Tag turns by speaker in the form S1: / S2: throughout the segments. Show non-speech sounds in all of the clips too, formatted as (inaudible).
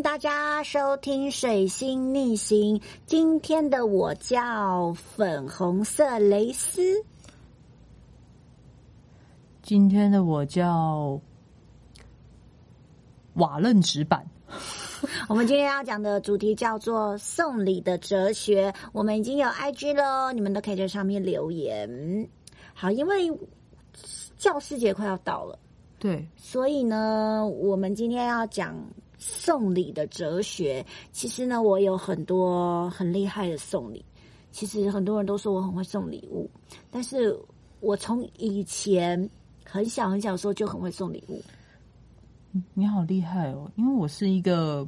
S1: 迎大家收听《水星逆行》。今天的我叫粉红色蕾丝，
S2: 今天的我叫瓦楞纸板。(laughs)
S1: 我们今天要讲的主题叫做送礼的哲学。我们已经有 IG 了，你们都可以在上面留言。好，因为教师节快要到了，
S2: 对，
S1: 所以呢，我们今天要讲送礼的哲学。其实呢，我有很多很厉害的送礼。其实很多人都说我很会送礼物，但是我从以前很小很小的时候就很会送礼物。
S2: 你好厉害哦！因为我是一个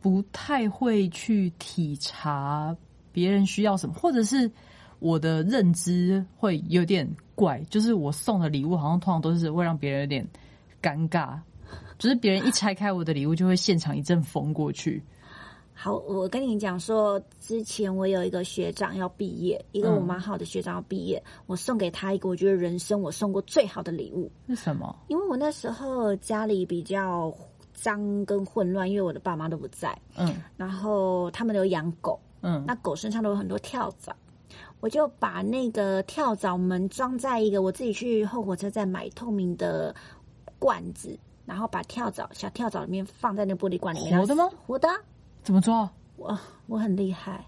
S2: 不太会去体察别人需要什么，或者是我的认知会有点怪，就是我送的礼物好像通常都是会让别人有点尴尬，就是别人一拆开我的礼物，就会现场一阵风过去。
S1: 好，我跟你讲说，之前我有一个学长要毕业，一个我蛮好的学长要毕业，我送给他一个我觉得人生我送过最好的礼物。
S2: 是什么？
S1: 因为我那时候家里比较脏跟混乱，因为我的爸妈都不在，
S2: 嗯
S1: 然后他们都养狗，
S2: 嗯
S1: 那狗身上都有很多跳蚤，我就把那个跳蚤门装在一个我自己去后火车站买透明的罐子，然后把跳蚤小跳蚤里面放在那玻璃罐里面，
S2: 活的吗？
S1: 活的啊。
S2: 怎么抓？
S1: 我我很厉害，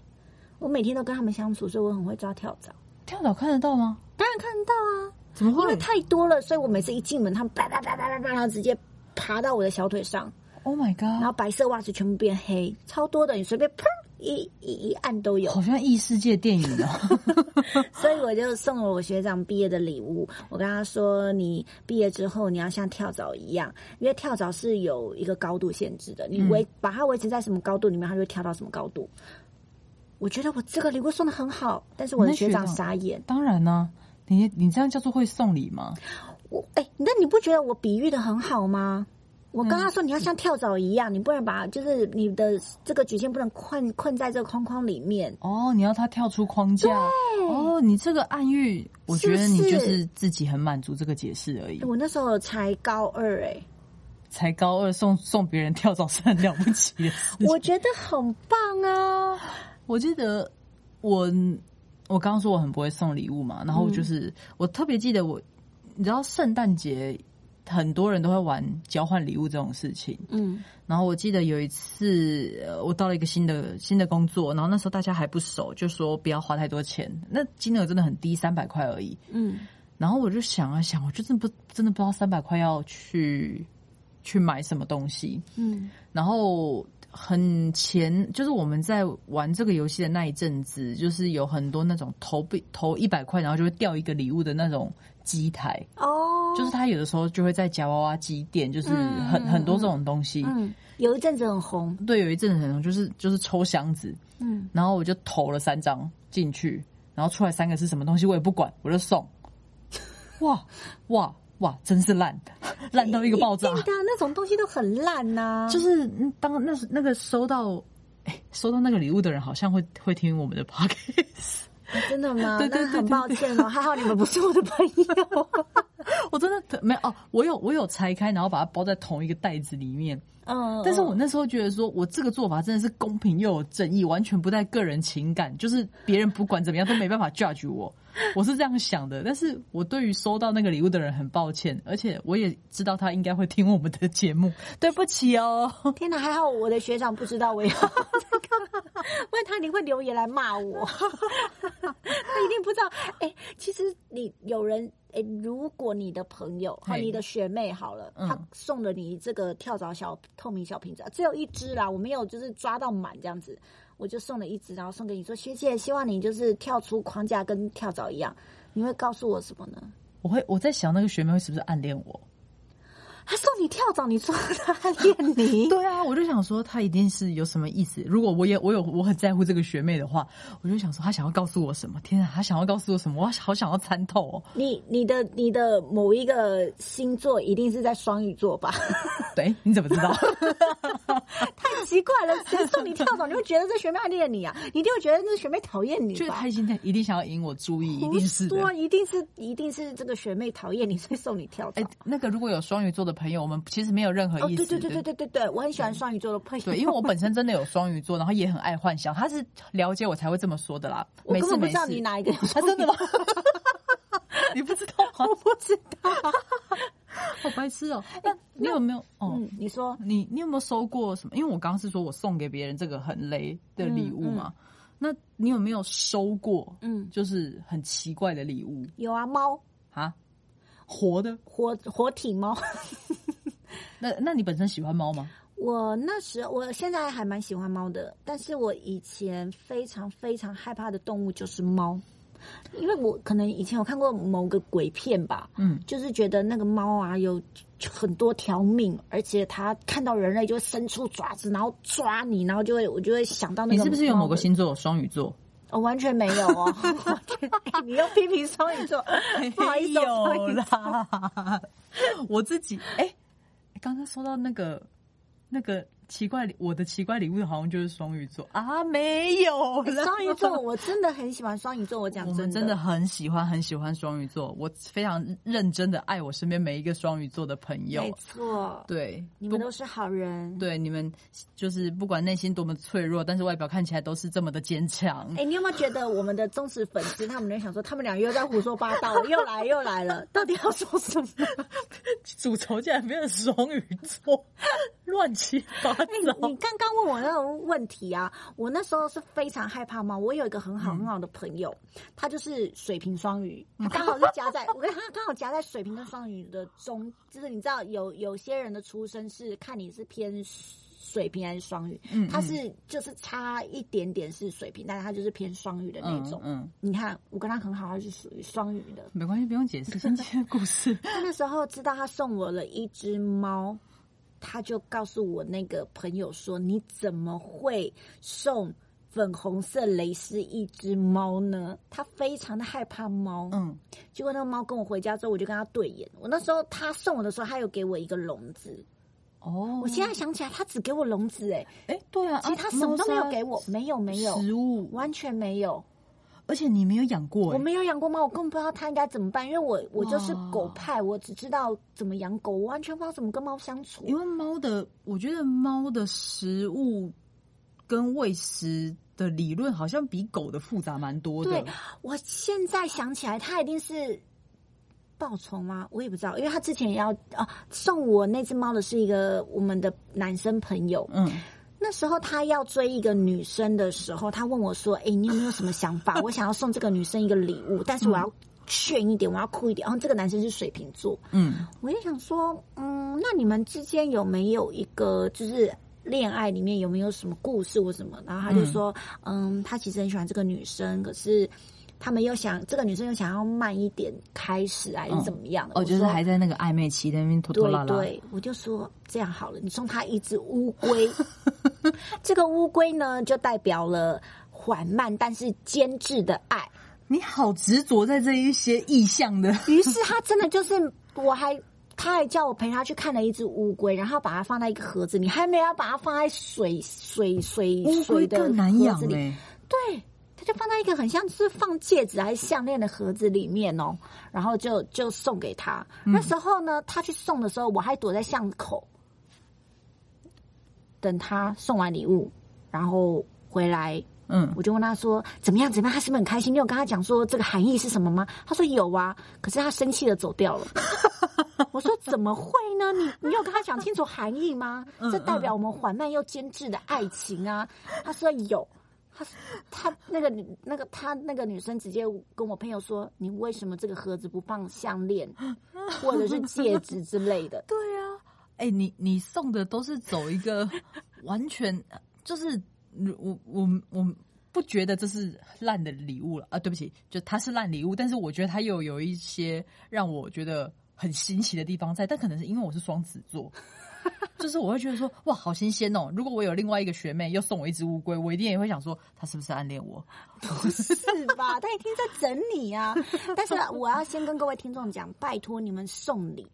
S1: 我每天都跟他们相处，所以我很会抓跳蚤。
S2: 跳蚤看得到吗？
S1: 当然看得到啊，
S2: 怎么会
S1: 因为太多了，所以我每次一进门，他们叭叭叭叭叭叭，然后直接爬到我的小腿上
S2: ，？Oh my god！
S1: 然后白色袜子全部变黑，超多的，你随便砰一一一按都有。
S2: 好像异世界电影哦！(laughs)
S1: 所以我就送了我学长毕业的礼物。我跟他说，你毕业之后你要像跳蚤一样，因为跳蚤是有一个高度限制的，你维、把它维持在什么高度里面，它就会跳到什么高度。我觉得我这个礼物送的很好，但是我的学长
S2: 那学长
S1: 傻眼。
S2: 当然呢、你你这样叫做会送礼吗？
S1: 我哎，那你不觉得我比喻的很好吗？我跟他说你要像跳蚤一样，你不能把就是你的这个局限不能困困在这个框框里面。
S2: 哦，你要他跳出框架。哦，你这个暗喻，我觉得你就是自己很满足这个解释而已。
S1: 我那时候才高二哎、
S2: 才高二送送别人跳蚤是很了不起的事。
S1: 我觉得很棒啊。
S2: 我记得我我刚刚说我很不会送礼物嘛，然后就是、我特别记得我，你知道圣诞节很多人都会玩交换礼物这种事情，
S1: 嗯。
S2: 然后我记得有一次，呃，我到了一个新的新的工作，然后那时候大家还不熟，就说不要花太多钱，那金额真的很低，三百块而已。
S1: 嗯。
S2: 然后我就想啊想，我就真的不真的不知道三百块要去去买什么东西。
S1: 嗯。
S2: 然后很前，就是我们在玩这个游戏的那一阵子，就是有很多那种投币投一百块，然后就会掉一个礼物的那种机台，
S1: 哦，
S2: 就是他有的时候就会在夹娃娃机店，就是很、
S1: 嗯
S2: 很多这种东西。
S1: 嗯，有一阵子很红，
S2: 对，有一阵子很红，就是就是抽箱子，
S1: 嗯，
S2: 然后我就投了三张进去，然后出来三个是什么东西我也不管，我就送。(laughs) 哇哇哇，真是烂，烂到一个爆炸。
S1: 对的，那种东西都很烂呐、
S2: 就是嗯当那那个收到，哎，收到那个礼物的人好像会会听我们的 podcast，
S1: 啊 (laughs) 真的吗？
S2: 对对对
S1: 那很抱歉哦，(laughs) 还好你们不是我的朋友。(laughs)
S2: 我真的没有哦，我有我有拆开，然后把它包在同一个袋子里面。
S1: 嗯，
S2: 但是我那时候觉得说，我这个做法真的是公平又有正义，完全不带个人情感，就是别人不管怎么样都没办法 judge 我，我是这样想的。但是我对于收到那个礼物的人很抱歉，而且我也知道他应该会听我们的节目，对不起哦。
S1: 天哪，还好我的学长不知道我要不然他一定会留言来骂我。(laughs) 他一定不知道。哎、其实你有人哎、如果你的朋友和你的学妹好了，
S2: 嗯
S1: 他送了你这个跳蚤小透明小瓶子，只有一只啦，我没有就是抓到满这样子，我就送了一只，然后送给你说学姐，希望你就是跳出框架跟跳蚤一样，你会告诉我什么呢？
S2: 我会我在想那个学妹会是不是暗恋我？
S1: 他送你跳蚤，你说他暗恋 (laughs) 你？
S2: 对啊，我就想说他一定是有什么意思。如果我也我有我很在乎这个学妹的话，我就想说他想要告诉我什么？天啊，他想要告诉我什么？我好想要参透哦。
S1: 你你的你的某一个星座一定是在双鱼座吧？(laughs)
S2: 对，你怎么知道？
S1: 太 (laughs) 太奇怪了，谁送你跳蚤，你会觉得这学妹暗恋你啊？你一定会觉得这学妹讨厌你？
S2: 就是他今天一定想要引我注意，一定是的
S1: 说。一定是一定是这个学妹讨厌你，所以送你跳蚤。
S2: 哎，那个如果有双鱼座的朋友，我们其实没有任何
S1: 哦，
S2: 意思。
S1: 对对对对对对对，我很喜欢双鱼座的朋友。
S2: 对，因为我本身真的有双鱼座，然后也很爱幻想，他是了解我才会这么说的啦。
S1: 我根本不知道你哪一个有
S2: 啊
S1: 双鱼
S2: 真的吗？(laughs) 你不知道吗？
S1: 我不知道。(laughs)
S2: 好白痴哦、那你有没有？哦，
S1: 嗯，你说
S2: 你你有没有收过什么？因为我刚刚是说我送给别人这个很雷的礼物嘛，那你有没有收过？
S1: 嗯
S2: 就是很奇怪的礼物
S1: 有啊，猫
S2: 啊？活的？
S1: 活活体猫。(laughs)
S2: 那那你本身喜欢猫吗？
S1: 我那时我现在还蛮喜欢猫的，但是我以前非常非常害怕的动物就是猫，因为我可能以前有看过某个鬼片吧，
S2: 嗯，
S1: 就是觉得那个猫啊有很多条命，而且它看到人类就会伸出爪子，然后抓你，然后就会我就会想到那个。
S2: 你是不是有某个？星座有双鱼座？
S1: 我、完全没有哦，(laughs) 你又批评双鱼座，不好意思、哦，
S2: 没有啦，(laughs) 我自己哎，刚刚说到那个那个奇怪礼，我的奇怪礼物好像就是双鱼座啊，没有啦
S1: 双鱼座，我真的很喜欢双鱼座。我讲真的，
S2: 真的很喜欢很喜欢双鱼座，我非常认真的爱我身边每一个双鱼座的朋友没。
S1: 错，
S2: 对，
S1: 你们都是好人。
S2: 对你们就是不管内心多么脆弱，但是外表看起来都是这么的坚强。
S1: 哎、你有没有觉得我们的忠实粉丝，他们在想说，他们俩又在胡说八道，又来又来了，(laughs) 到底要说什么？
S2: 主筹竟然变成双鱼座，(laughs) 乱七八
S1: 哎、(laughs)
S2: 糟。
S1: 你刚刚问我那种问题啊，我那时候是非常害怕猫。我有一个很好很好的朋友，他就是水瓶双鱼，他刚好是夹在 (laughs) 我跟他刚好夹在水瓶跟双鱼的中，就是你知道有有些人的出生是看你是偏。水平还是双鱼？
S2: 嗯
S1: 他是就是差一点点是水平，但是他就是偏双鱼的那种。
S2: 嗯，
S1: 你看，我跟他很好，他是属于双鱼的。
S2: 没关系，不用解释，先接故事。(laughs)
S1: 他那时候知道他送我了一只猫，他就告诉我那个朋友说：“你怎么会送粉红色蕾丝一只猫呢？”他非常的害怕猫。
S2: 嗯，
S1: 结果那个猫跟我回家之后，我就跟他对眼。我那时候他送我的时候，他有给我一个笼子。
S2: 哦，
S1: 我现在想起来，他只给我笼子，哎，
S2: 哎，对啊，
S1: 其实他什么都没有给我，没有没有，
S2: 食物，
S1: 完全没有。
S2: 而且你没有养过，哎
S1: 我没有养过猫，我根本不知道它应该怎么办，因为我我就是狗派，我只知道怎么养狗，我完全不知道怎么跟猫相处。
S2: 因为猫的，我觉得猫的食物跟喂食的理论好像比狗的复杂蛮多的。
S1: 对，我现在想起来，它一定是报仇吗？我也不知道，因为他之前也要啊送我那只猫的是一个我们的男生朋友，
S2: 嗯，
S1: 那时候他要追一个女生的时候，他问我说：“哎、你有没有什么想法？(laughs) 我想要送这个女生一个礼物，但是我要炫一点，我要酷一点。”然后这个男生是水瓶座，
S2: 嗯，
S1: 我就想说，嗯，那你们之间有没有一个就是恋爱里面有没有什么故事或什么？然后他就说，嗯他其实很喜欢这个女生，可是他们又想这个女生又想要慢一点开始，还是怎么样的？
S2: 哦，就是还在那个暧昧期，在那边拖拖
S1: 对
S2: 拉拉。
S1: 对，我就说这样好了，你送他一只乌龟，(laughs) 这个乌龟呢就代表了缓慢但是坚持的爱。
S2: 你好执着在这一些意象的，
S1: 于是他真的就是，我还他还叫我陪他去看了一只乌龟，然后把它放在一个盒子里，还没有把它放在水水水水的
S2: 更难养
S1: 盒子里。
S2: 哎。
S1: 对，他就放在一个很像是放戒指还是项链的盒子里面哦，然后就就送给他。
S2: 嗯
S1: 那时候呢，他去送的时候，我还躲在巷口等他送完礼物，然后回来。
S2: 嗯，
S1: 我就问他说怎么样怎么样，他是不是很开心？你有跟他讲说这个含义是什么吗？他说有啊，可是他生气的走掉了。(laughs) 我说怎么会呢？你你有跟他讲清楚含义吗？这代表我们缓慢又坚持的爱情啊。他说有，他他那个女那个他那个女生直接跟我朋友说，你为什么这个盒子不放项链 (laughs) 或者是戒指之类的？
S2: 对啊，哎、你你送的都是走一个完全就是我我我不觉得这是烂的礼物了啊，对不起，就它是烂礼物，但是我觉得它又有一些让我觉得很新奇的地方在，但可能是因为我是双子座。就是我会觉得说哇，好新鲜哦！如果我有另外一个学妹又送我一只乌龟，我一定也会想说，她是不是暗恋我？
S1: 不 (laughs) 是吧？她一定在整你啊！但是我要先跟各位听众讲，拜托你们送礼，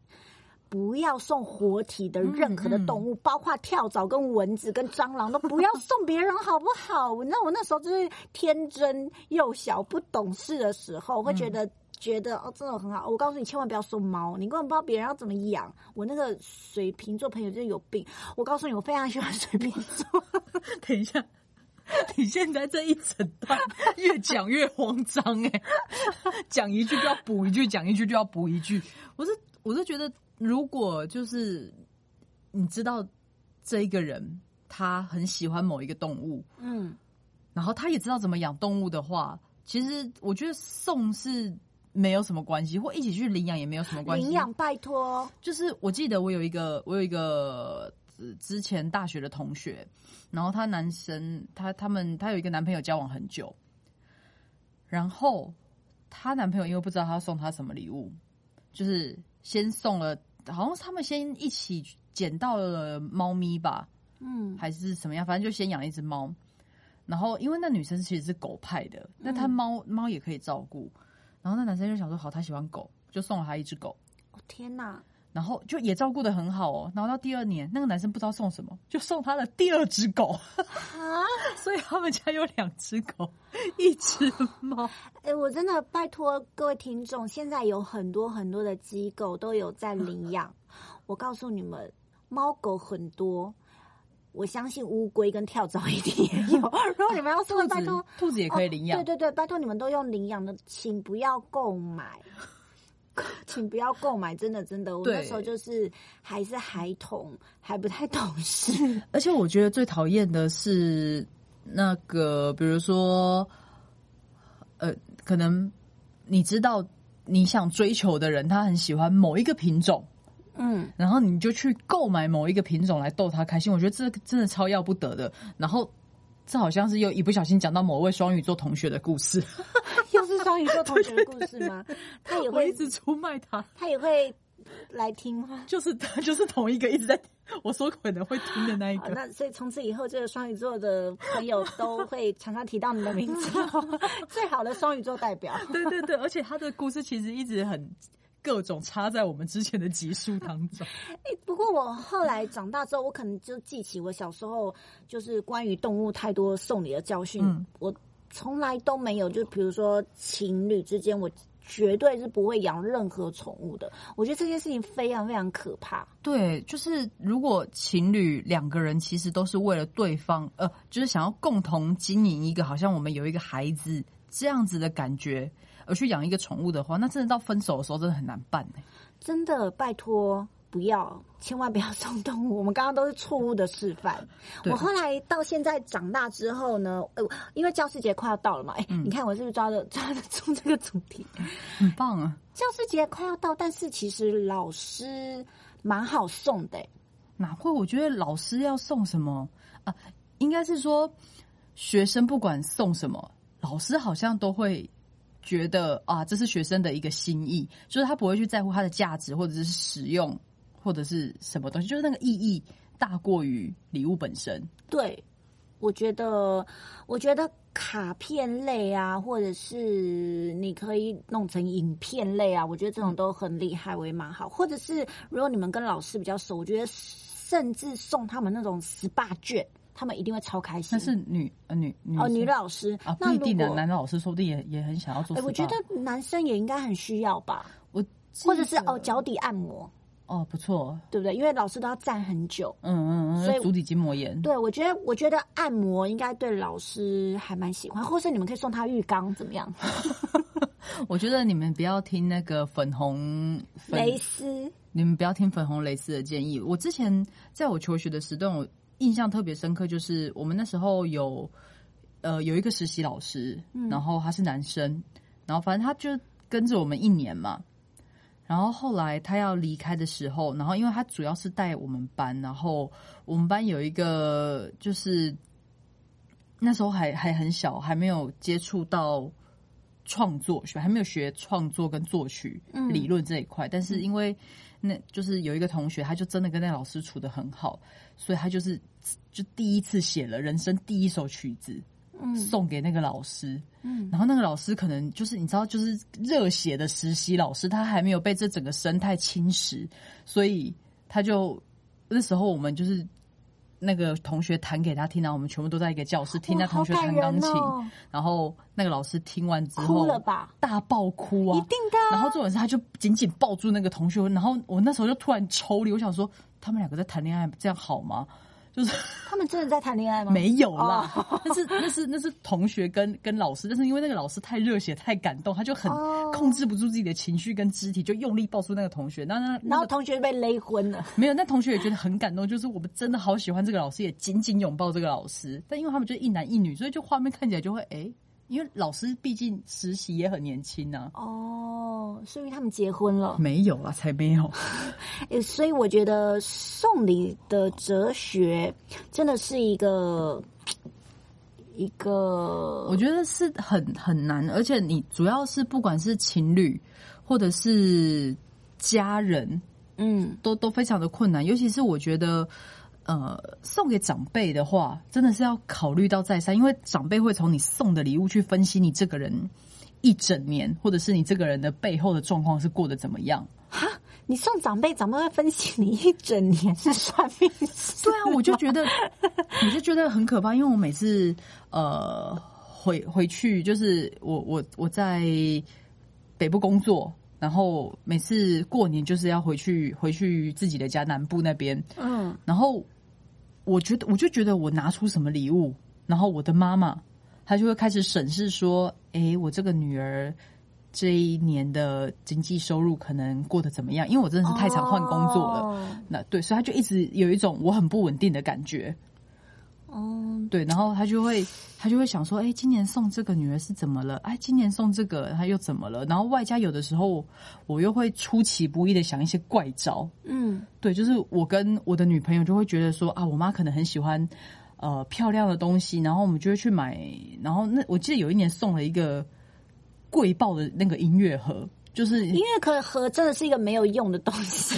S1: 不要送活体的任何的动物，包括跳蚤、跟蚊子、跟蟑螂，都不要送别人，好不好？(laughs) 那我那时候就是天真幼小、不懂事的时候，会觉得。觉得哦，真的很好。我告诉你，千万不要送猫，你根本不知道别人要怎么养。我那个水瓶座朋友就是有病。我告诉你，我非常喜欢水瓶座。(laughs)
S2: 等一下，(laughs) 你现在这一整段越讲越慌张哎，讲一句就要补一句，讲一句就要补一句。我是我是觉得，如果就是你知道这一个人他很喜欢某一个动物，嗯，然后他也知道怎么养动物的话，其实我觉得送是。没有什么关系，或一起去领养也没有什么关系。
S1: 领养，拜托。
S2: 就是我记得我有一个，我有一个之前大学的同学，然后他男生，他他们他有一个男朋友交往很久，然后她男朋友因为不知道他送她什么礼物，就是先送了，好像他们先一起捡到了猫咪吧，嗯，还是什么样，反正就先养一只猫。然后因为那女生其实是狗派的，那她猫猫也可以照顾。然后那男生就想说，好，他喜欢狗，就送了他一只狗。
S1: 哦天哪！
S2: 然后就也照顾的很好哦。然后到第二年，那个男生不知道送什么，就送他的第二只狗啊！(laughs) 所以他们家有两只狗，一只猫。(laughs)
S1: 哎，我真的拜托各位听众，现在有很多很多的机构都有在领养。我告诉你们，猫狗很多。我相信乌龟跟跳蚤一定也有。(laughs) 如果你们要送，拜托
S2: 兔子也可以领养。
S1: 对对对，拜托你们都用领养的，请不要购买，(laughs) 请不要购买。真的真的，我那时候就是还是孩童，还不太懂事。(laughs)
S2: 而且我觉得最讨厌的是那个，比如说，呃，可能你知道你想追求的人，他很喜欢某一个品种。嗯，然后你就去购买某一个品种来逗他开心，我觉得这真的超要不得的。然后这好像是又一不小心讲到某位双鱼座同学的故事，(laughs)
S1: 又是双鱼座同学的故事吗？(laughs) 他也会
S2: 一直出卖他，
S1: 他也会来听吗？
S2: 就是他 (laughs) 就是同一个一直在我说可能会听的那一个。
S1: 那所以从此以后，这个双鱼座的朋友都会常常提到你的名字，最好的双鱼座代表。
S2: 对对对，而且他的故事其实一直很。各种插在我们之前的集数当中。(laughs)
S1: 哎，不过我后来长大之后，我可能就记起我小时候就是关于动物太多送礼的教训。我从来都没有，就比如说情侣之间，我绝对是不会养任何宠物的。我觉得这件事情非常非常可怕。
S2: 对，就是如果情侣两个人其实都是为了对方，呃，就是想要共同经营一个，好像我们有一个孩子这样子的感觉。而去养一个宠物的话，那真的到分手的时候真的很难办呢。
S1: 真的，拜托不要，千万不要送动物。我们刚刚都是错误的示范。我后来到现在长大之后呢，呃，因为教师节快要到了嘛，哎，你看我是不是抓的 (laughs) 抓得住这个主题？
S2: 很棒啊！
S1: 教师节快要到，但是其实老师蛮好送的。
S2: 哪会？我觉得老师要送什么啊？应该是说学生不管送什么，老师好像都会。觉得啊，这是学生的一个心意，就是他不会去在乎它的价值，或者是使用，或者是什么东西，就是那个意义大过于礼物本身。
S1: 对，我觉得，我觉得卡片类啊，或者是你可以弄成影片类啊，我觉得这种都很厉害，我也蛮好。或者是如果你们跟老师比较熟，我觉得甚至送他们那种 SPA 卷。他们一定会超开心。
S2: 那是女呃女
S1: 哦女老师
S2: 啊，不一定的男老师说不定也也很想要做。
S1: 我觉得男生也应该很需要吧。我或者是哦脚底按摩
S2: 哦不错，
S1: 对不对？因为老师都要站很久，嗯
S2: 嗯嗯，所以足底筋膜炎。
S1: 对，我觉得我觉得按摩应该对老师还蛮喜欢，或是你们可以送他浴缸怎么样？(laughs)
S2: 我觉得你们不要听那个粉红
S1: 蕾丝，
S2: 你们不要听粉红蕾丝的建议。我之前在我求学的时段，我。印象特别深刻，就是我们那时候有，呃，有一个实习老师，然后他是男生，然后反正他就跟着我们一年嘛，然后后来他要离开的时候，然后因为他主要是带我们班，然后我们班有一个就是那时候还还很小，还没有接触到创作学，还没有学创作跟作曲理论这一块，但是因为。那就是有一个同学，他就真的跟那老师处的很好，所以他就是就第一次写了人生第一首曲子，送给那个老师。
S1: 嗯
S2: 然后那个老师可能就是你知道，就是热血的实习老师，他还没有被这整个生态侵蚀，所以他就那时候我们就是那个同学弹给他听，然后我们全部都在一个教室听
S1: 哇
S2: 那同学弹钢琴，
S1: 哦
S2: 然后那个老师听完之后
S1: 哭了吧？
S2: 大爆哭啊，
S1: 一定的啊
S2: 然后重点是他就紧紧抱住那个同学，然后我那时候就突然抽离，我想说他们两个在谈恋爱，这样好吗？就是
S1: 他们真的在谈恋爱吗？(laughs)
S2: 没有啦，
S1: 哦 (laughs)
S2: 那是那是那是同学跟跟老师，但是因为那个老师太热血太感动，他就很
S1: 哦
S2: 控制不住自己的情绪跟肢体，就用力抱住那个同学。那那
S1: 然后同学被勒昏了。
S2: 没有，那同学也觉得很感动，就是我们真的好喜欢这个老师，也紧紧拥抱这个老师。但因为他们就一男一女，所以就画面看起来就会哎、因为老师毕竟实习也很年轻啊。
S1: 哦，所以他们结婚了。
S2: 没有啊，才没有。(laughs)
S1: 所以我觉得送礼的哲学真的是一个一个，
S2: 我觉得是很很难，而且你主要是不管是情侣或者是家人，
S1: 嗯
S2: 都都非常的困难，尤其是我觉得。呃，送给长辈的话，真的是要考虑到再三，因为长辈会从你送的礼物去分析你这个人一整年，或者是你这个人的背后的状况是过得怎么样。
S1: 哈，你送长辈，长辈会分析你一整年是算命师。
S2: 对啊，我就觉得，我就觉得很可怕，因为我每次呃回回去，就是我我我在北部工作，然后每次过年就是要回去回去自己的家南部那边，
S1: 嗯，
S2: 然后我觉得我就觉得我拿出什么礼物，然后我的妈妈她就会开始审视说，诶，我这个女儿。这一年的经济收入可能过得怎么样？因为我真的是太常换工作了，
S1: 哦
S2: 那对，所以她就一直有一种我很不稳定的感觉，
S1: 哦，
S2: 对，然后他就会他就会想说，哎，今年送这个女儿是怎么了？哎，今年送这个他又怎么了？然后外加有的时候我又会出其不意的想一些怪招，
S1: 嗯。
S2: 对，就是我跟我的女朋友就会觉得说啊，我妈可能很喜欢呃漂亮的东西，然后我们就会去买，然后那我记得有一年送了一个贵爆的那个音乐盒，就是
S1: 音乐可盒真的是一个没有用的东西。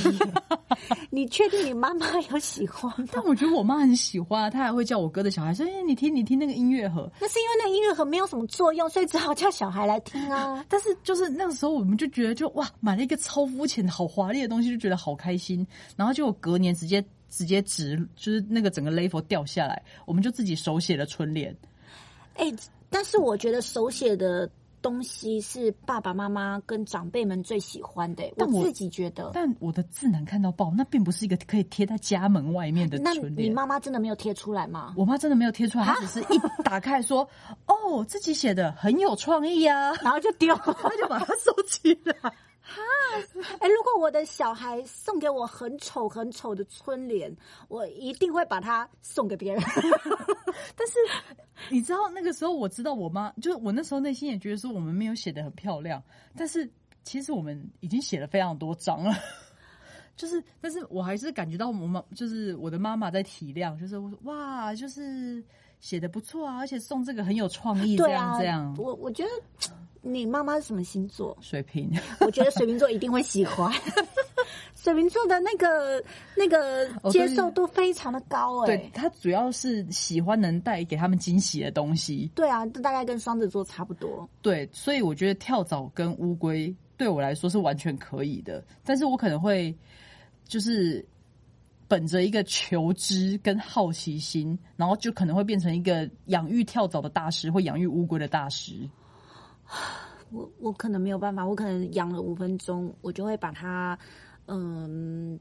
S1: (laughs) 你确定你妈妈有喜欢吗？(laughs)
S2: 但我觉得我妈很喜欢啊，她还会叫我哥的小孩说：“哎、你听，你听那个音乐盒。
S1: 那是因为那个音乐盒没有什么作用，所以只好叫小孩来听啊 (laughs) ”。
S2: 但是就是那个时候，我们就觉得就哇，买了一个超肤浅、好华丽的东西，就觉得好开心。然后结果隔年直接直接直就是那个整个 level 掉下来，我们就自己手写了春联。
S1: 哎、但是我觉得手写的东西是爸爸妈妈跟长辈们最喜欢的、
S2: 但我
S1: 我自己觉得。
S2: 但我的字难看到爆，那并不是一个可以贴在家门外面的
S1: 那。你妈妈真的没有贴出来吗？
S2: 我妈真的没有贴出来，她只是一打开说：“哦，自己写的很有创意啊。
S1: 然后就丢。”
S2: 她就把它收起来。
S1: 哎、如果我的小孩送给我很丑很丑的春联，我一定会把它送给别人。(laughs)
S2: 但是你知道那个时候，我知道我妈就是我那时候内心也觉得说我们没有写的很漂亮，但是其实我们已经写了非常多张了。(laughs) 就是，但是我还是感觉到我妈就是我的妈妈在体谅，就是我说哇，就是写的不错啊，而且送这个很有创意，这样这样。
S1: 我我觉得你妈妈是什么星座？
S2: 水瓶，(laughs)
S1: 我觉得水瓶座一定会喜欢。(laughs) 水瓶座的那个那个接受度非常的高哎、
S2: 对他主要是喜欢能带给他们惊喜的东西，
S1: 对啊，这大概跟双子座差不多。
S2: 对，所以我觉得跳蚤跟乌龟对我来说是完全可以的，但是我可能会就是本着一个求知跟好奇心，然后就可能会变成一个养育跳蚤的大师，或养育乌龟的大师。
S1: 我我可能没有办法，我可能养了五分钟，我就会把它嗯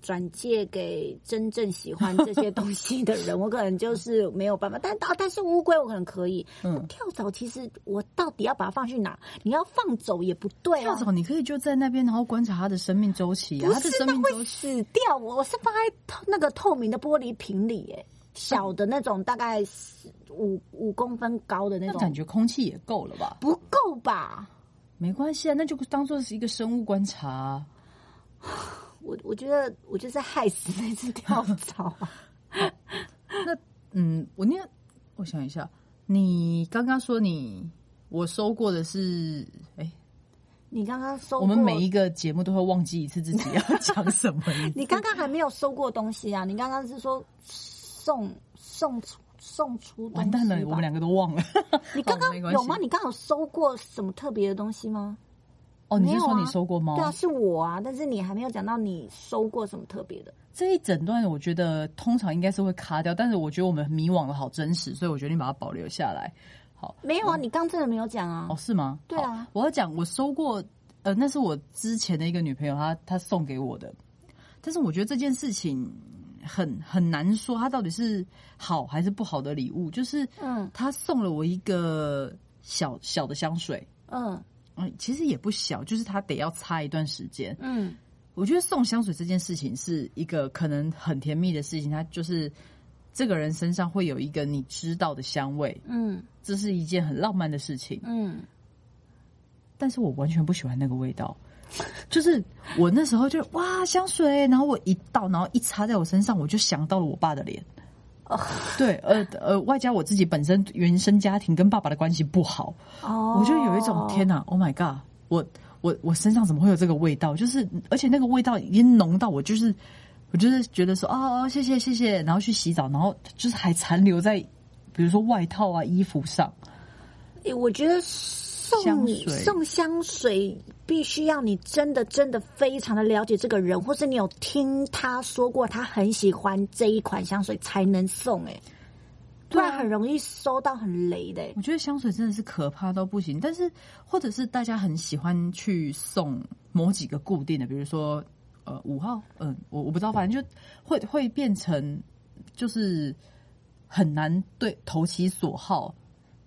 S1: 转借给真正喜欢这些东西的人。我可能就是没有办法，但但但是乌龟我可能可以。
S2: 嗯
S1: 跳蚤其实我到底要把它放去哪？你要放走也不对啊。
S2: 跳蚤你可以就在那边，然后观察它的生命周期啊，
S1: 不
S2: 它的生命周期。
S1: 死掉。我我是放在透那个透明的玻璃瓶里，耶，小的那种，大概五五公分高的那种，
S2: 那感觉空气也够了吧？
S1: 不够吧？
S2: 没关系啊，那就当做是一个生物观察啊、(sighs)
S1: 我我觉得我就是害死那只跳蚤啊。(laughs)
S2: 那嗯，我那我想一下，你刚刚说你我收过的是，哎、
S1: 你刚刚收，
S2: 我们每一个节目都会忘记一次自己要讲什么。(laughs)
S1: 你刚刚还没有收过东西啊？你刚刚是说送送出送出东西。
S2: 完蛋了，我们两个都忘了。(laughs)
S1: 你刚刚有吗？你刚刚有收过什么特别的东西吗？
S2: 哦，你是说你收过猫？
S1: 对啊，是我啊，但是你还没有讲到你收过什么特别的。
S2: 这一整段我觉得通常应该是会卡掉，但是我觉得我们迷惘的好真实，所以我决定把它保留下来。好，
S1: 没有啊，你刚真的没有讲啊
S2: 哦，。是吗？
S1: 对啊
S2: 我要讲我收过，呃，那是我之前的一个女朋友，她她送给我的，但是我觉得这件事情很很难说，它到底是好还是不好的礼物。就是，
S1: 嗯。
S2: 他送了我一个小小的香水，
S1: 嗯。
S2: 嗯，其实也不小，就是他得要擦一段时间。
S1: 嗯。
S2: 我觉得送香水这件事情是一个可能很甜蜜的事情，它就是这个人身上会有一个你知道的香味，
S1: 嗯。
S2: 这是一件很浪漫的事情。
S1: 嗯，
S2: 但是我完全不喜欢那个味道，就是我那时候就哇香水，然后我一倒，然后一擦在我身上，我就想到了我爸的脸。对，呃呃，外加我自己本身原生家庭跟爸爸的关系不好，
S1: 哦，
S2: 我就有一种天哪，Oh my god，我我我身上怎么会有这个味道？就是而且那个味道已经浓到我就是我就是觉得说哦哦谢谢谢谢，然后去洗澡，然后就是还残留在比如说外套啊衣服上。
S1: 诶我觉得送
S2: 香
S1: 送香水必须要你真的真的非常的了解这个人，或是你有听他说过他很喜欢这一款香水才能送、诶，不然很容易收到很雷的、诶
S2: 我觉得香水真的是可怕到不行，但是或者是大家很喜欢去送某几个固定的，比如说呃五号，嗯、我我不知道，反正就会会变成就是很难对投其所好，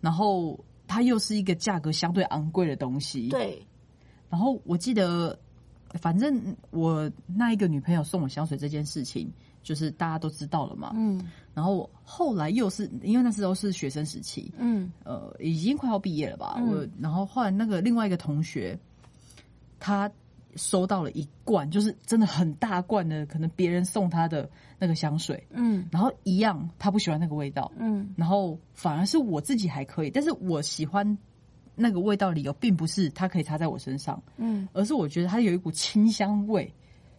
S2: 然后它又是一个价格相对昂贵的东西。，
S1: 对，
S2: 然后我记得，反正我那一个女朋友送我香水这件事情，就是大家都知道了嘛。
S1: 嗯
S2: 然后后来又是因为那时候是学生时期，
S1: 嗯
S2: 呃，已经快要毕业了吧？
S1: 嗯
S2: 我然后后来那个另外一个同学，他收到了一罐，就是真的很大罐的，可能别人送他的那个香水，
S1: 嗯
S2: 然后一样他不喜欢那个味道，
S1: 嗯
S2: 然后反而是我自己还可以，但是我喜欢那个味道理由并不是它可以擦在我身上，
S1: 嗯，
S2: 而是我觉得它有一股清香味。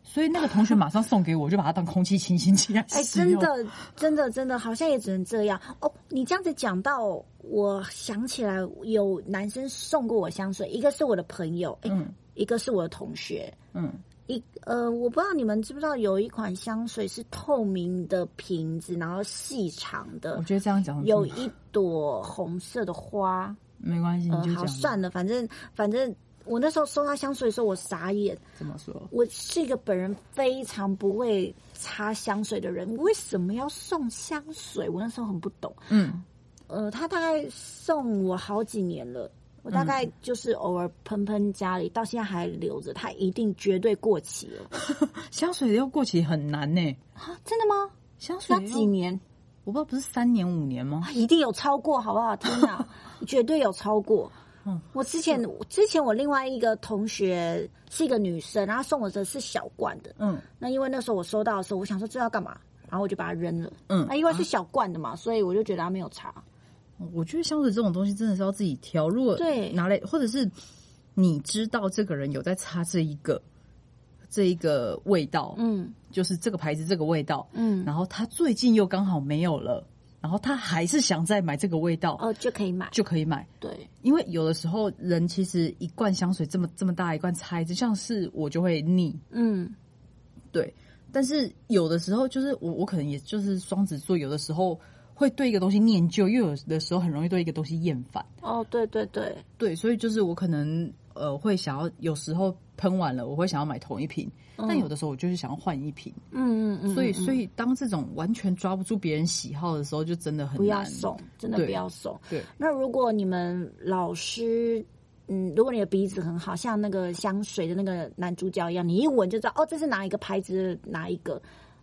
S2: 所以那个同学马上送给我，我就把它当空气清新剂来
S1: 哎。真的，真的，真的，好像也只能这样哦。你这样子讲到，我想起来有男生送过我香水，一个是我的朋友，哎、
S2: 嗯
S1: 一个是我的同学。
S2: 嗯，
S1: 一呃，我不知道你们知不知道，有一款香水是透明的瓶子，然后细长的
S2: 我，觉得这样讲
S1: 有一朵红色的花。
S2: 没关系，你
S1: 呃，
S2: 就
S1: 算了，反正反正我那时候收到香水的时候，我傻眼。
S2: 怎么说？
S1: 我是一个本人非常不会擦香水的人，为什么要送香水？我那时候很不懂。
S2: 嗯，
S1: 呃，他大概送我好几年了，我大概就是偶尔喷喷家里，到现在还留着。它一定绝对过期了 (laughs)
S2: 香水要过期很难呢、
S1: 啊！真的吗？
S2: 香水要
S1: 要几？年？
S2: 我不知道不是三年五年吗？
S1: 啊一定有超过，好不好？(laughs) 天哪，绝对有超过。
S2: 嗯
S1: 我之前之前我另外一个同学是一个女生，然后送我的是小罐的。
S2: 嗯
S1: 那因为那时候我收到的时候，我想说这要干嘛，然后我就把它扔了。
S2: 嗯
S1: 那因为是小罐的嘛，所以我就觉得它没有差。
S2: 我觉得香水这种东西真的是要自己挑。如果
S1: 对
S2: 拿来，或者是你知道这个人有在擦这一个这一个味道，
S1: 嗯。
S2: 就是这个牌子这个味道，
S1: 嗯，
S2: 然后他最近又刚好没有了，然后他还是想再买这个味道，
S1: 哦就可以买。
S2: 就可以买。
S1: 对，
S2: 因为有的时候人其实一罐香水这么这么大一罐拆，就，像是我就会腻，
S1: 嗯。
S2: 对，但是有的时候就是我我可能也就是双子座，有的时候会对一个东西念旧，又有的时候很容易对一个东西厌烦。
S1: 哦对对对，
S2: 对，所以就是我可能呃会想要有时候喷完了，我会想要买同一瓶，但有的时候我就是想要换一瓶。
S1: 嗯嗯嗯，
S2: 所以
S1: 嗯
S2: 所以当这种完全抓不住别人喜好的时候，就真的很
S1: 不要
S2: 难。
S1: 送，真的不要送。
S2: 对，
S1: 那如果你们老师，嗯，如果你的鼻子很好，像那个香水的那个男主角一样，你一闻就知道哦，这是哪一个牌子哪一个，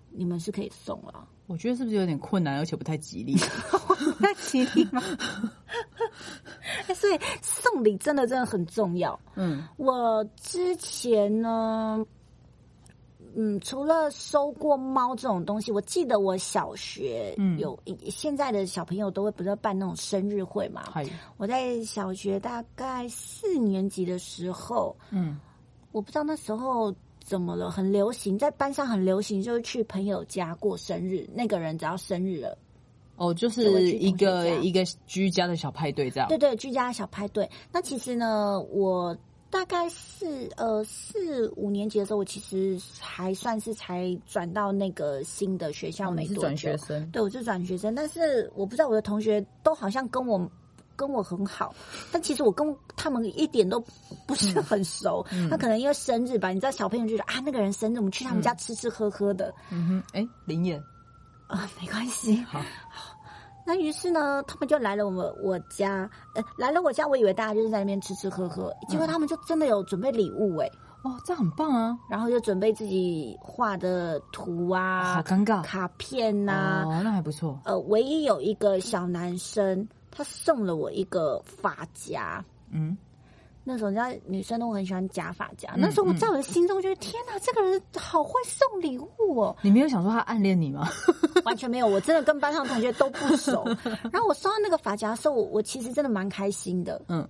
S1: 你们是可以送了。
S2: 我觉得是不是有点困难，而且不太吉利？(laughs)
S1: 太吉利吗？(laughs) 哎所以送礼真的真的很重要。
S2: 嗯
S1: 我之前呢，嗯，除了收过猫这种东西，我记得我小学
S2: 嗯
S1: 有，现在的小朋友都会不是办那种生日会嘛？
S2: 嗨，
S1: 我在小学大概四年级的时候，
S2: 嗯
S1: 我不知道那时候怎么了，很流行，在班上很流行，就是去朋友家过生日，那个人只要生日了，
S2: 哦，就是一个一个居家的小派对这样。
S1: 对对，居家小派对。那其实呢，我大概是呃四五年级的时候，我其实还算是才转到那个新的学校
S2: 哦，
S1: 没多久。
S2: 转学生，
S1: 对，我是转学生，但是我不知道我的同学都好像跟我跟我很好，但其实我跟他们一点都不是很熟。
S2: 嗯
S1: 那可能因为生日吧，你知道小朋友就觉得啊，那个人生日，我们去他们家吃吃喝喝的。
S2: 嗯哼，哎，林燕，
S1: 啊，没关系。
S2: 好，(laughs)
S1: 那于是呢，他们就来了我们我家，呃，来了我家，我以为大家就是在那边吃吃喝喝，结果他们就真的有准备礼物哎、
S2: 哦，这样很棒啊，
S1: 然后就准备自己画的图啊，
S2: 好尴尬。
S1: 卡片呐、
S2: 哦，那还不错，
S1: 呃，唯一有一个小男生，他送了我一个发夹。
S2: 嗯，
S1: 那时候，人家女生都很喜欢夹发夹。
S2: 嗯
S1: 那时候我在我的心中觉得，天哪，这个人好会送礼物哦！
S2: 你没有想说他暗恋你吗？(laughs)
S1: 完全没有，我真的跟班上同学都不熟。(laughs) 然后我收到那个发夹的时候，我我其实真的蛮开心的。
S2: 嗯，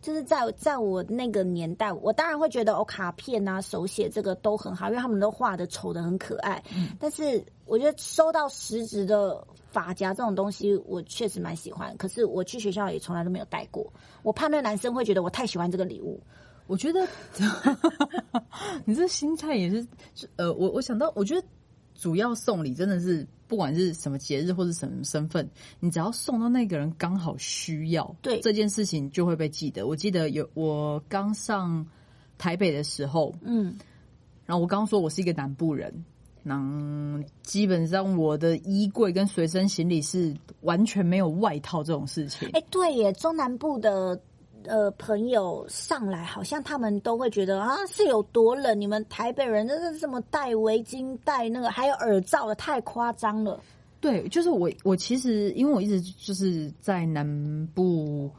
S1: 就是在在我那个年代，我当然会觉得哦，卡片啊、手写这个都很好，因为他们都画的丑的很可爱。
S2: 嗯
S1: 但是我觉得收到实质的发夹这种东西，我确实蛮喜欢。可是我去学校也从来都没有带过，我怕那男生会觉得我太喜欢这个礼物。
S2: 我觉得 (laughs) 你这心态也是，是呃，我我想到，我觉得主要送礼真的是不管是什么节日或者什么身份，你只要送到那个人刚好需要，
S1: 对
S2: 这件事情就会被记得。我记得有我刚上台北的时候，
S1: 嗯，
S2: 然后我刚刚说我是一个南部人。那基本上我的衣柜跟随身行李是完全没有外套这种事情。
S1: 哎，对耶，中南部的呃朋友上来，好像他们都会觉得啊是有多冷，你们台北人真是这么戴围巾、戴那个还有耳罩的，太夸张了。
S2: 对，就是我，我其实因为我一直就是在南部，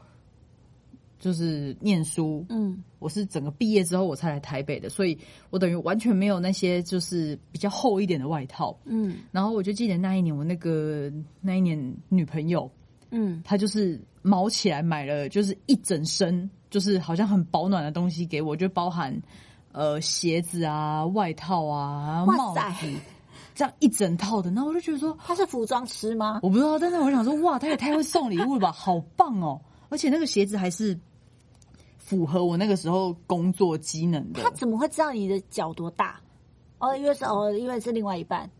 S2: 就是念书，
S1: 嗯
S2: 我是整个毕业之后我才来台北的，所以我等于完全没有那些就是比较厚一点的外套。
S1: 嗯
S2: 然后我就记得那一年，我那个那一年女朋友，
S1: 嗯，
S2: 她就是毛起来买了，就是一整身，就是好像很保暖的东西给我，就包含呃鞋子啊、外套啊、帽子，这样一整套的。然后我就觉得说，
S1: 他是服装师吗？
S2: 我不知道，但是我想说，哇，他也太会送礼物了吧，好棒哦！而且那个鞋子还是符合我那个时候工作机能的
S1: 他。怎么会知道你的脚多大？哦，因为是哦，因为是另外一半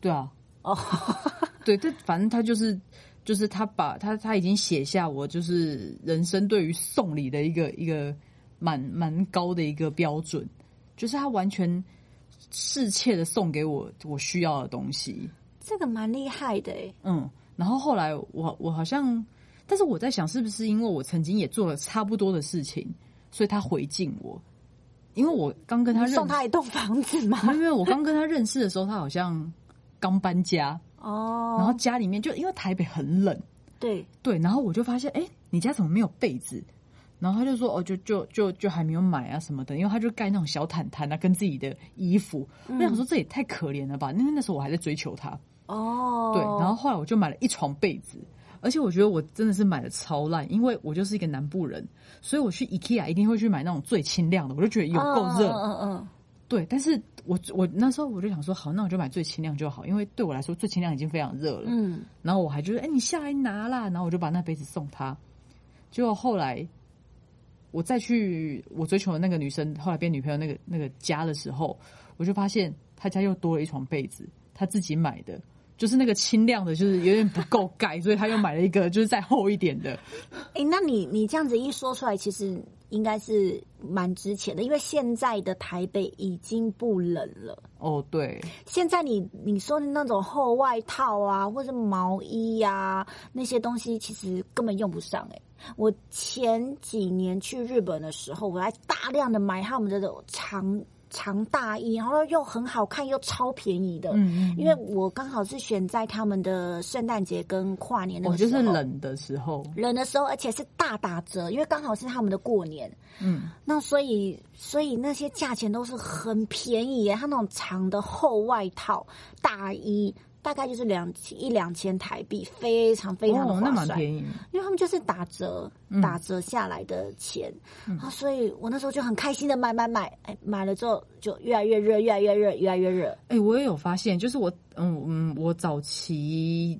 S2: 对啊，
S1: 哦。(laughs)
S2: 对，这反正他就是就是他把他他已经写下我就是人生对于送礼的一个一个蛮蛮高的一个标准，就是他完全适切的送给我我需要的东西。
S1: 这个蛮厉害的哎。
S2: 嗯，然后后来我我好像，但是我在想，是不是因为我曾经也做了差不多的事情，所以他回敬我？因为我刚跟他认识，
S1: 送他一栋房子吗？
S2: 没有没有，我刚跟他认识的时候，他好像刚搬家，
S1: 哦，
S2: 然后家里面就因为台北很冷，
S1: 对，
S2: 对，然后我就发现，哎，你家怎么没有被子？然后他就说，哦，就就就就还没有买啊什么的，因为他就盖那种小毯毯啊，跟自己的衣服。我想说，这也太可怜了吧？因为那时候我还在追求他，
S1: 哦，
S2: 对，然后后来我就买了一床被子，而且我觉得我真的是买的超烂，因为我就是一个南部人，所以我去 IKEA 一定会去买那种最轻量的，我就觉得有够热。
S1: 嗯嗯嗯
S2: 对，但是我我那时候我就想说，好，那我就买最轻量就好，因为对我来说最轻量已经非常热了。
S1: 嗯
S2: 然后我还觉得，哎、你下来拿啦，然后我就把那杯子送他。结果后来我再去我追求的那个女生，后来变女朋友那个那个家的时候，我就发现他家又多了一床被子，他自己买的。就是那个轻量的，就是有点不够盖，所以他又买了一个就是再厚一点的。
S1: 哎、那你你这样子一说出来，其实应该是蛮值钱的，因为现在的台北已经不冷了。
S2: 哦，对，
S1: 现在你你说的那种厚外套啊，或者毛衣呀、那些东西，其实根本用不上、欸。我前几年去日本的时候，我还大量的买他们的这种长长大衣，然后又很好看又超便宜的。
S2: 嗯嗯
S1: 因为我刚好是选在他们的圣诞节跟跨年那
S2: 我
S1: 个时候，
S2: 哦就是冷的时候，
S1: 冷的时候，而且是大打折，因为刚好是他们的过年。
S2: 嗯，
S1: 那所以，所以那些价钱都是很便宜耶。它那种长的厚外套、大衣，大概就是两一两千台币，非常非常的划算。
S2: 蛮便宜。
S1: 因为他们就是打折，
S2: 嗯
S1: 打折下来的钱、啊，所以我那时候就很开心的买买买，哎，买了之后就越来越热，越来越热，越来越热。
S2: 哎、我也有发现，就是我，嗯嗯，我早期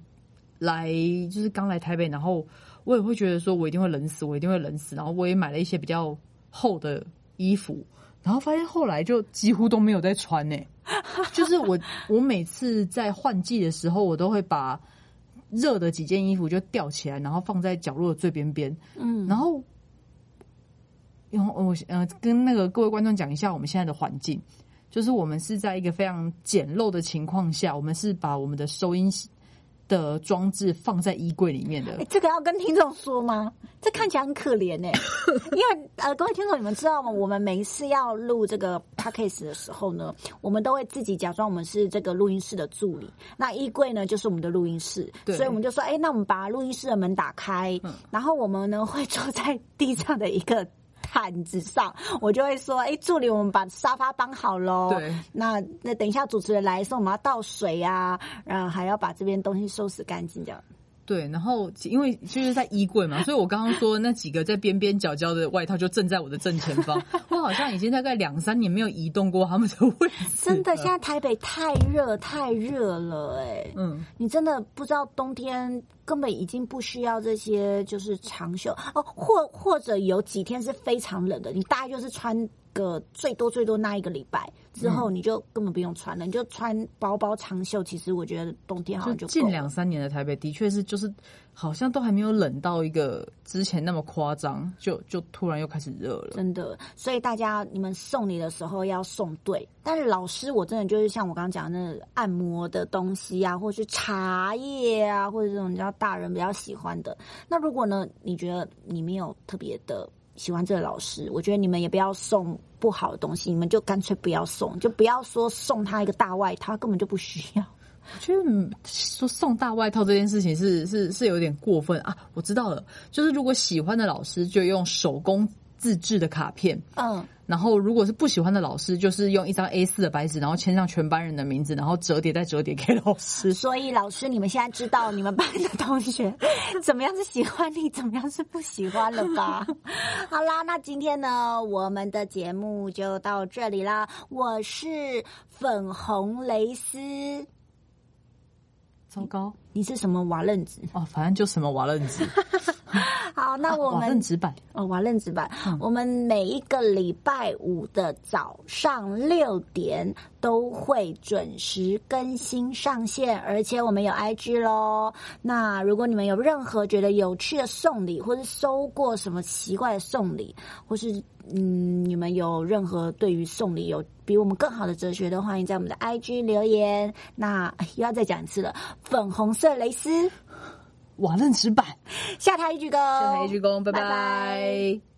S2: 来就是刚来台北，然后我也会觉得说我一定会冷死，我一定会冷死，然后我也买了一些比较厚的衣服，然后发现后来就几乎都没有在穿呢、(laughs) 就是我我每次在换季的时候，我都会把热的几件衣服就吊起来，然后放在角落的最边边，
S1: 嗯，
S2: 然后，然后我呃跟那个各位观众讲一下我们现在的环境，就是我们是在一个非常简陋的情况下，我们是把我们的收音的装置放在衣柜里面的
S1: 哎，。这个要跟听众说吗？这看起来很可怜哎、(laughs) 因为呃，各位听众，你们知道吗？我们每一次要录这个 podcast 的时候呢，我们都会自己假装我们是这个录音室的助理，那衣柜呢就是我们的录音室，
S2: 对
S1: 所以我们就说，哎，那我们把录音室的门打开，然后我们呢会坐在地上的一个。毯子上，我就会说：“哎，助理，我们把沙发搬好喽。
S2: 对，
S1: 那那等一下主持人来的时候，我们要倒水啊，然后还要把这边东西收拾干净，这样。
S2: 对，然后因为就是在衣柜嘛，所以我刚刚说那几个在边边角角的外套就正在我的正前方。(laughs) 我好像已经大概两三年没有移动过他们的位置。
S1: 真的，现在台北太热太热了、哎，
S2: 嗯，
S1: 你真的不知道冬天根本已经不需要这些就是长袖哦，或或者有几天是非常冷的，你大概就是穿个最多最多那一个礼拜之后，你就根本不用穿了，你就穿薄薄长袖。其实我觉得冬天好像就
S2: 近两三年的台北的确是就是好像都还没有冷到一个之前那么夸张，就就突然又开始热了。
S1: 真的，所以大家你们送礼的时候要送对。但是老师，我真的就是像我刚刚讲的那个按摩的东西啊，或是茶叶啊，或者这种你知道大人比较喜欢的。那如果呢，你觉得你没有特别的喜欢这个老师，我觉得你们也不要送不好的东西，你们就干脆不要送，就不要说送他一个大外套，根本就不需要。
S2: 我觉得说送大外套这件事情是是是有点过分啊！我知道了，就是如果喜欢的老师就用手工自制的卡片，
S1: 嗯，
S2: 然后如果是不喜欢的老师，就是用一张 A 四的白纸，然后签上全班人的名字，然后折叠再折叠给老师。
S1: 所以老师，你们现在知道你们班的同学怎么样是喜欢你，怎么样是不喜欢了吧？(laughs) 好啦，那今天呢，我们的节目就到这里啦。我是粉红蕾丝，
S2: 糟糕
S1: 你是什么瓦楞子？
S2: 哦，反正就什么瓦楞纸，(laughs) (laughs)
S1: 好，那我
S2: 瓦
S1: 们
S2: 楞纸板。
S1: 哦，瓦楞纸板，我们每一个礼拜五的早上六点都会准时更新上线，而且我们有 IG 喽。那如果你们有任何觉得有趣的送礼，或是收过什么奇怪的送礼，或是嗯，你们有任何对于送礼有比我们更好的哲学的，欢迎在我们的 IG 留言。那哎又要再讲一次了，粉红色蕾丝，
S2: 瓦楞纸板，
S1: 下台一鞠躬，
S2: 下台一鞠躬，拜。
S1: 拜
S2: 拜